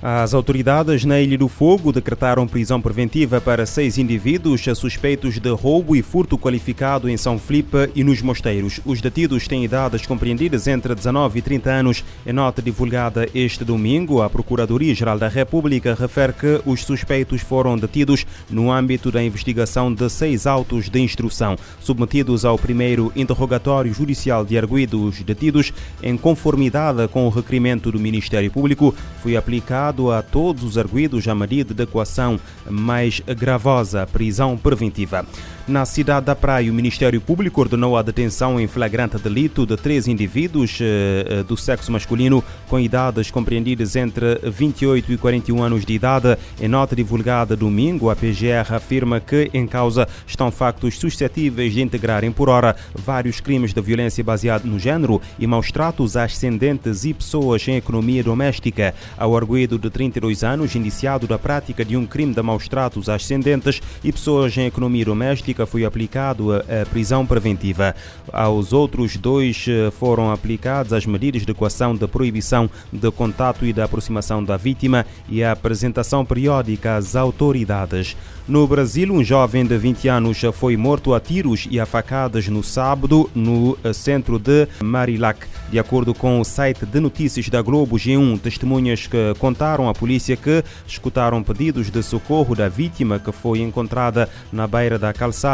As autoridades na Ilha do Fogo decretaram prisão preventiva para seis indivíduos suspeitos de roubo e furto qualificado em São Felipe e nos Mosteiros. Os detidos têm idades compreendidas entre 19 e 30 anos. Em nota divulgada este domingo, a Procuradoria-Geral da República refere que os suspeitos foram detidos no âmbito da investigação de seis autos de instrução, submetidos ao primeiro interrogatório judicial de arguídos detidos, em conformidade com o requerimento do Ministério Público, foi aplicado a todos os arguídos a medida de equação mais gravosa, prisão preventiva. Na cidade da Praia, o Ministério Público ordenou a detenção em flagrante delito de três indivíduos eh, do sexo masculino com idades compreendidas entre 28 e 41 anos de idade. Em nota divulgada domingo, a PGR afirma que em causa estão factos suscetíveis de integrarem por hora vários crimes de violência baseada no género e maus tratos a ascendentes e pessoas em economia doméstica. Ao arguído de 32 anos, indiciado da prática de um crime de maus tratos a ascendentes e pessoas em economia doméstica, foi aplicado a, prisão preventiva. Aos outros dois eh, foram aplicadas as medidas de equação de proibição de contato e da aproximação da vítima e a apresentação periódica às autoridades. No Brasil, um jovem de 20 anos foi morto a tiros e a facadas no sábado no eh, centro de Marilac. De acordo com o site de notícias da Globo G1, testemunhas que contaram à polícia que escutaram pedidos de socorro da vítima que foi encontrada na beira da calçada.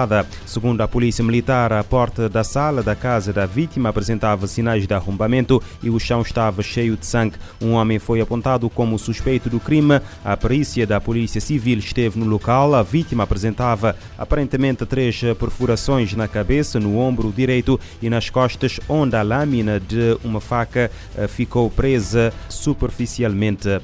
Segundo a polícia militar, a porta da sala da casa da vítima apresentava sinais de arrombamento e o chão estava cheio de sangue. Um homem foi apontado como suspeito do crime. A perícia da polícia civil esteve no local vítima apresentava aparentemente três perfurações na cabeça, no ombro direito e nas costas, onde a lâmina de uma faca eh, ficou presa superficialmente.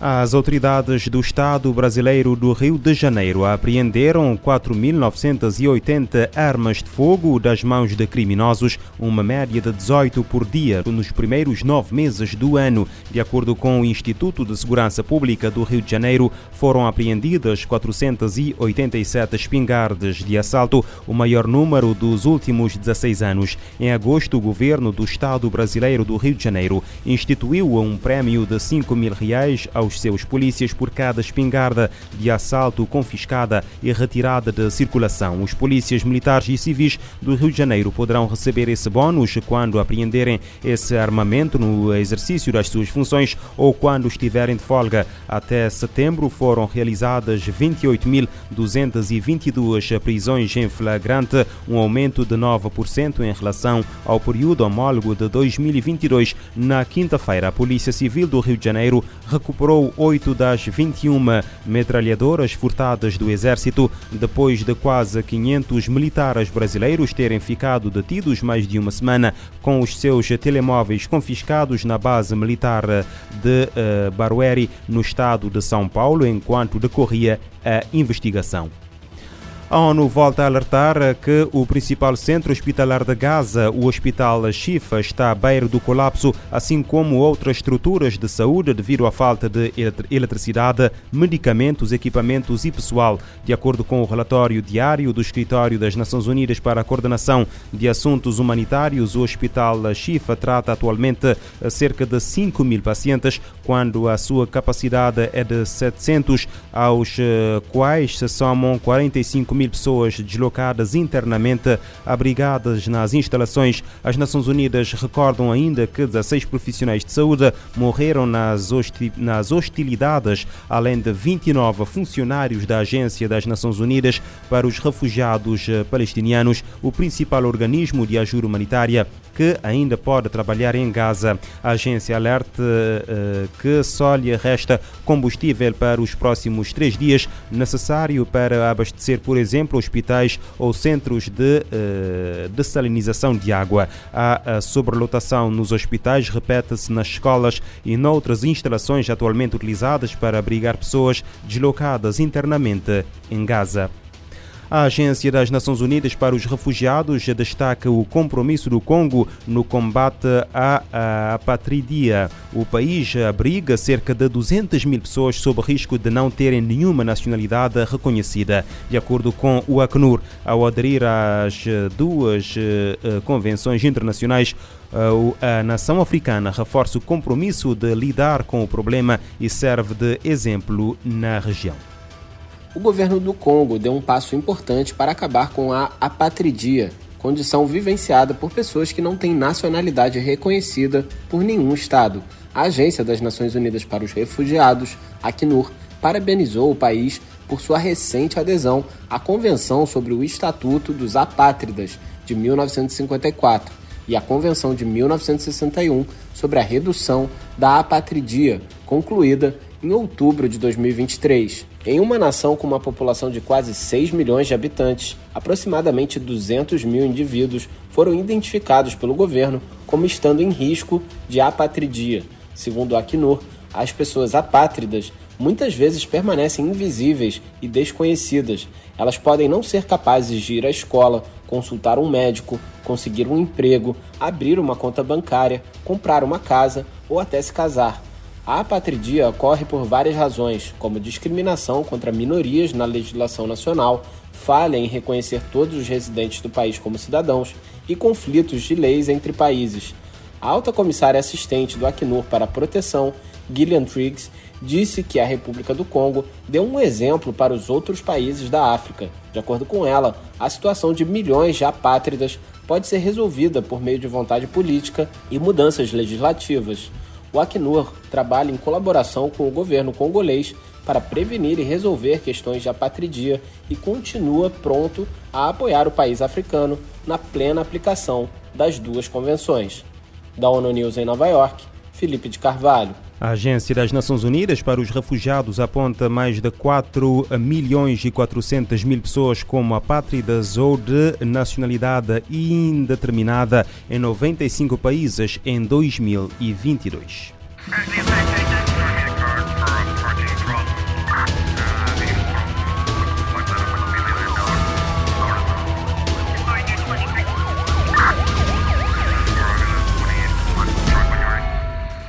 As autoridades do Estado brasileiro do Rio de Janeiro apreenderam 4.980 armas de fogo das mãos de criminosos, uma média de 18 por dia nos primeiros nove meses do ano. De acordo com o Instituto de Segurança Pública do Rio de Janeiro, foram apreendidas 487 espingardas de assalto, o maior número dos últimos 16 anos. Em agosto, o governo do Estado brasileiro do Rio de Janeiro instituiu um prémio de 5 mil reais aos aos seus polícias por cada espingarda de assalto confiscada e retirada de circulação. Os polícias militares e civis do Rio de Janeiro poderão receber esse bónus quando apreenderem esse armamento no exercício das suas funções ou quando estiverem de folga. Até setembro foram realizadas 28.222 prisões em flagrante, um aumento de 9% em relação ao período homólogo de 2022. Na quinta-feira, a Polícia Civil do Rio de Janeiro recuperou recuperou oito das 21 metralhadoras furtadas do Exército, depois de quase 500 militares brasileiros terem ficado detidos mais de uma semana com os seus telemóveis confiscados na base militar de uh, Barueri, no estado de São Paulo, enquanto decorria a investigação. A ONU volta a alertar que o principal centro hospitalar de Gaza, o Hospital Shifa, está à beira do colapso, assim como outras estruturas de saúde devido à falta de eletricidade, medicamentos, equipamentos e pessoal. De acordo com o relatório diário do Escritório das Nações Unidas para a Coordenação de Assuntos Humanitários, o Hospital Shifa trata atualmente cerca de 5 mil pacientes, quando a sua capacidade é de 700, aos eh, quais se somam 45 mil pessoas deslocadas internamente, abrigadas nas instalações. As Nações Unidas recordam ainda que 16 profissionais de saúde morreram nas, nas hostilidades, além de 29 funcionários da Agência das Nações Unidas para os Refugiados eh, Palestinianos, o principal organismo de ajuda humanitária que ainda pode trabalhar em Gaza. A agência alerta uh, que só lhe resta combustível para os próximos três dias, necessário para abastecer, por exemplo, hospitais ou centros de uh, dessalinização de água. A, sobrelotação nos hospitais repete-se nas escolas e noutras instalações atualmente utilizadas para abrigar pessoas deslocadas internamente em Gaza. A Agência das Nações Unidas para os Refugiados destaca o compromisso do Congo no combate à apatridia. O país abriga cerca de 200 mil pessoas sob risco de não terem nenhuma nacionalidade reconhecida. De acordo com o Acnur, ao aderir às duas eh, convenções internacionais, a nação africana reforça o compromisso de lidar com o problema e serve de exemplo na região. O governo do Congo deu um passo importante para acabar com a apatridia, condição vivenciada por pessoas que não têm nacionalidade reconhecida por nenhum Estado. A Agência das Nações Unidas para os Refugiados, Acnur, parabenizou o país por sua recente adesão à Convenção sobre o Estatuto dos Apátridas de 1954 e à Convenção de 1961 sobre a redução da apatridia, concluída em outubro de 2023. Em uma nação com uma população de quase 6 milhões de habitantes, aproximadamente 200 mil indivíduos foram identificados pelo governo como estando em risco de apatridia. Segundo o Acnur, as pessoas apátridas muitas vezes permanecem invisíveis e desconhecidas. Elas podem não ser capazes de ir à escola, consultar um médico, conseguir um emprego, abrir uma conta bancária, comprar uma casa ou até se casar. A apatridia ocorre por várias razões, como discriminação contra minorias na legislação nacional, falha em reconhecer todos os residentes do país como cidadãos e conflitos de leis entre países. A alta comissária assistente do Acnur para a Proteção, Gillian Triggs, disse que a República do Congo deu um exemplo para os outros países da África. De acordo com ela, a situação de milhões de apátridas pode ser resolvida por meio de vontade política e mudanças legislativas. O Acnur trabalha em colaboração com o governo congolês para prevenir e resolver questões de apatridia e continua pronto a apoiar o país africano na plena aplicação das duas convenções. Da ONU News em Nova York, Felipe de Carvalho. A Agência das Nações Unidas para os Refugiados aponta mais de 4 milhões e 400 mil pessoas como apátridas ou de nacionalidade indeterminada em 95 países em 2022.